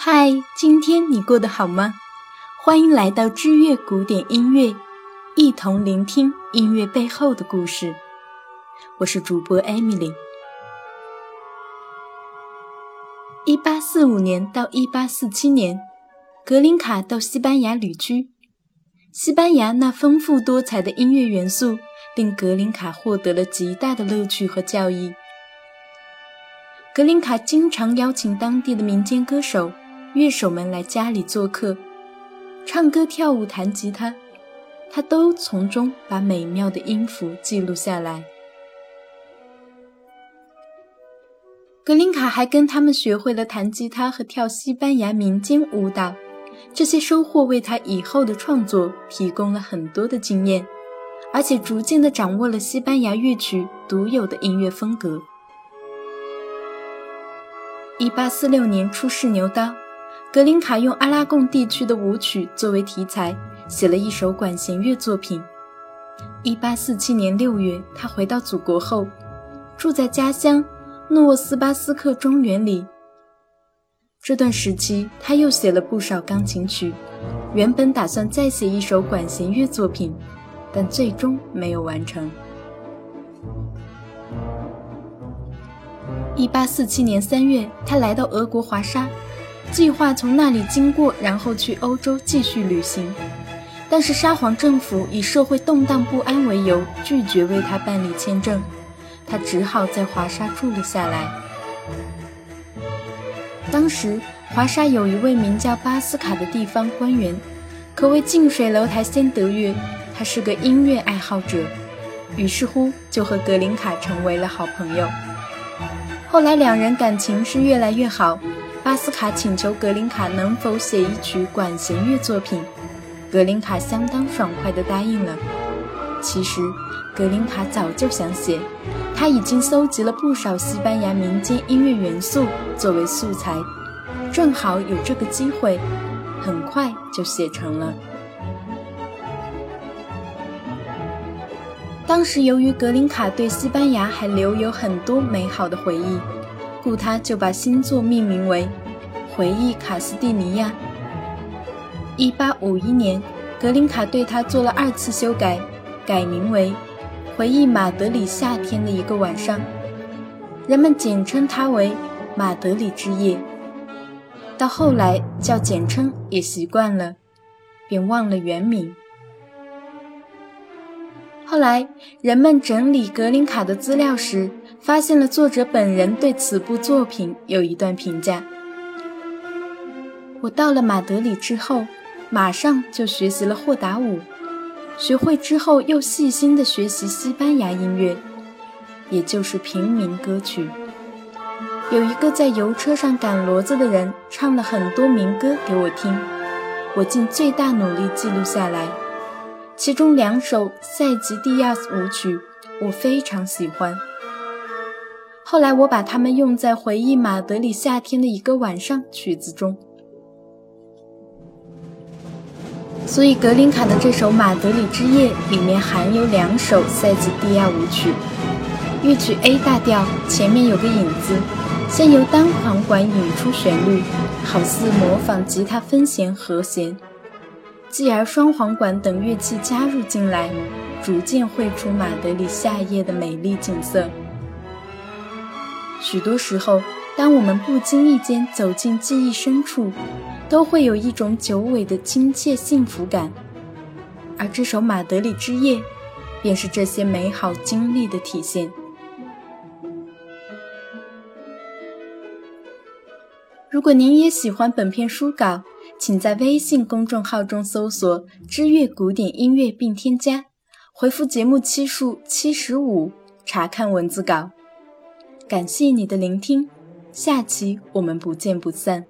嗨，今天你过得好吗？欢迎来到知乐古典音乐，一同聆听音乐背后的故事。我是主播艾米丽。一八四五年到一八四七年，格林卡到西班牙旅居。西班牙那丰富多彩的音乐元素，令格林卡获得了极大的乐趣和教益。格林卡经常邀请当地的民间歌手、乐手们来家里做客，唱歌、跳舞、弹吉他，他都从中把美妙的音符记录下来。格林卡还跟他们学会了弹吉他和跳西班牙民间舞蹈，这些收获为他以后的创作提供了很多的经验，而且逐渐地掌握了西班牙乐曲独有的音乐风格。一八四六年出世牛刀，格林卡用阿拉贡地区的舞曲作为题材，写了一首管弦乐作品。一八四七年六月，他回到祖国后，住在家乡诺沃斯巴斯克庄园里。这段时期，他又写了不少钢琴曲，原本打算再写一首管弦乐作品，但最终没有完成。一八四七年三月，他来到俄国华沙，计划从那里经过，然后去欧洲继续旅行。但是沙皇政府以社会动荡不安为由，拒绝为他办理签证，他只好在华沙住了下来。当时华沙有一位名叫巴斯卡的地方官员，可谓近水楼台先得月，他是个音乐爱好者，于是乎就和格林卡成为了好朋友。后来两人感情是越来越好。巴斯卡请求格林卡能否写一曲管弦乐作品，格林卡相当爽快地答应了。其实格林卡早就想写，他已经搜集了不少西班牙民间音乐元素作为素材，正好有这个机会，很快就写成了。当时由于格林卡对西班牙还留有很多美好的回忆，故他就把新作命名为《回忆卡斯蒂尼亚》。一八五一年，格林卡对他做了二次修改，改名为《回忆马德里夏天的一个晚上》，人们简称它为《马德里之夜》。到后来叫简称也习惯了，便忘了原名。后来，人们整理格林卡的资料时，发现了作者本人对此部作品有一段评价：“我到了马德里之后，马上就学习了霍达舞，学会之后又细心地学习西班牙音乐，也就是平民歌曲。有一个在油车上赶骡子的人唱了很多民歌给我听，我尽最大努力记录下来。”其中两首塞吉蒂亚斯舞曲我非常喜欢，后来我把它们用在回忆马德里夏天的一个晚上曲子中，所以格林卡的这首《马德里之夜》里面含有两首塞吉蒂亚舞曲。乐曲 A 大调前面有个引子，先由单簧管引出旋律，好似模仿吉他分弦和弦。继而，双簧管等乐器加入进来，逐渐绘出马德里夏夜的美丽景色。许多时候，当我们不经意间走进记忆深处，都会有一种久违的亲切幸福感。而这首《马德里之夜》，便是这些美好经历的体现。如果您也喜欢本篇书稿，请在微信公众号中搜索“知乐古典音乐”并添加，回复节目期数七十五查看文字稿。感谢你的聆听，下期我们不见不散。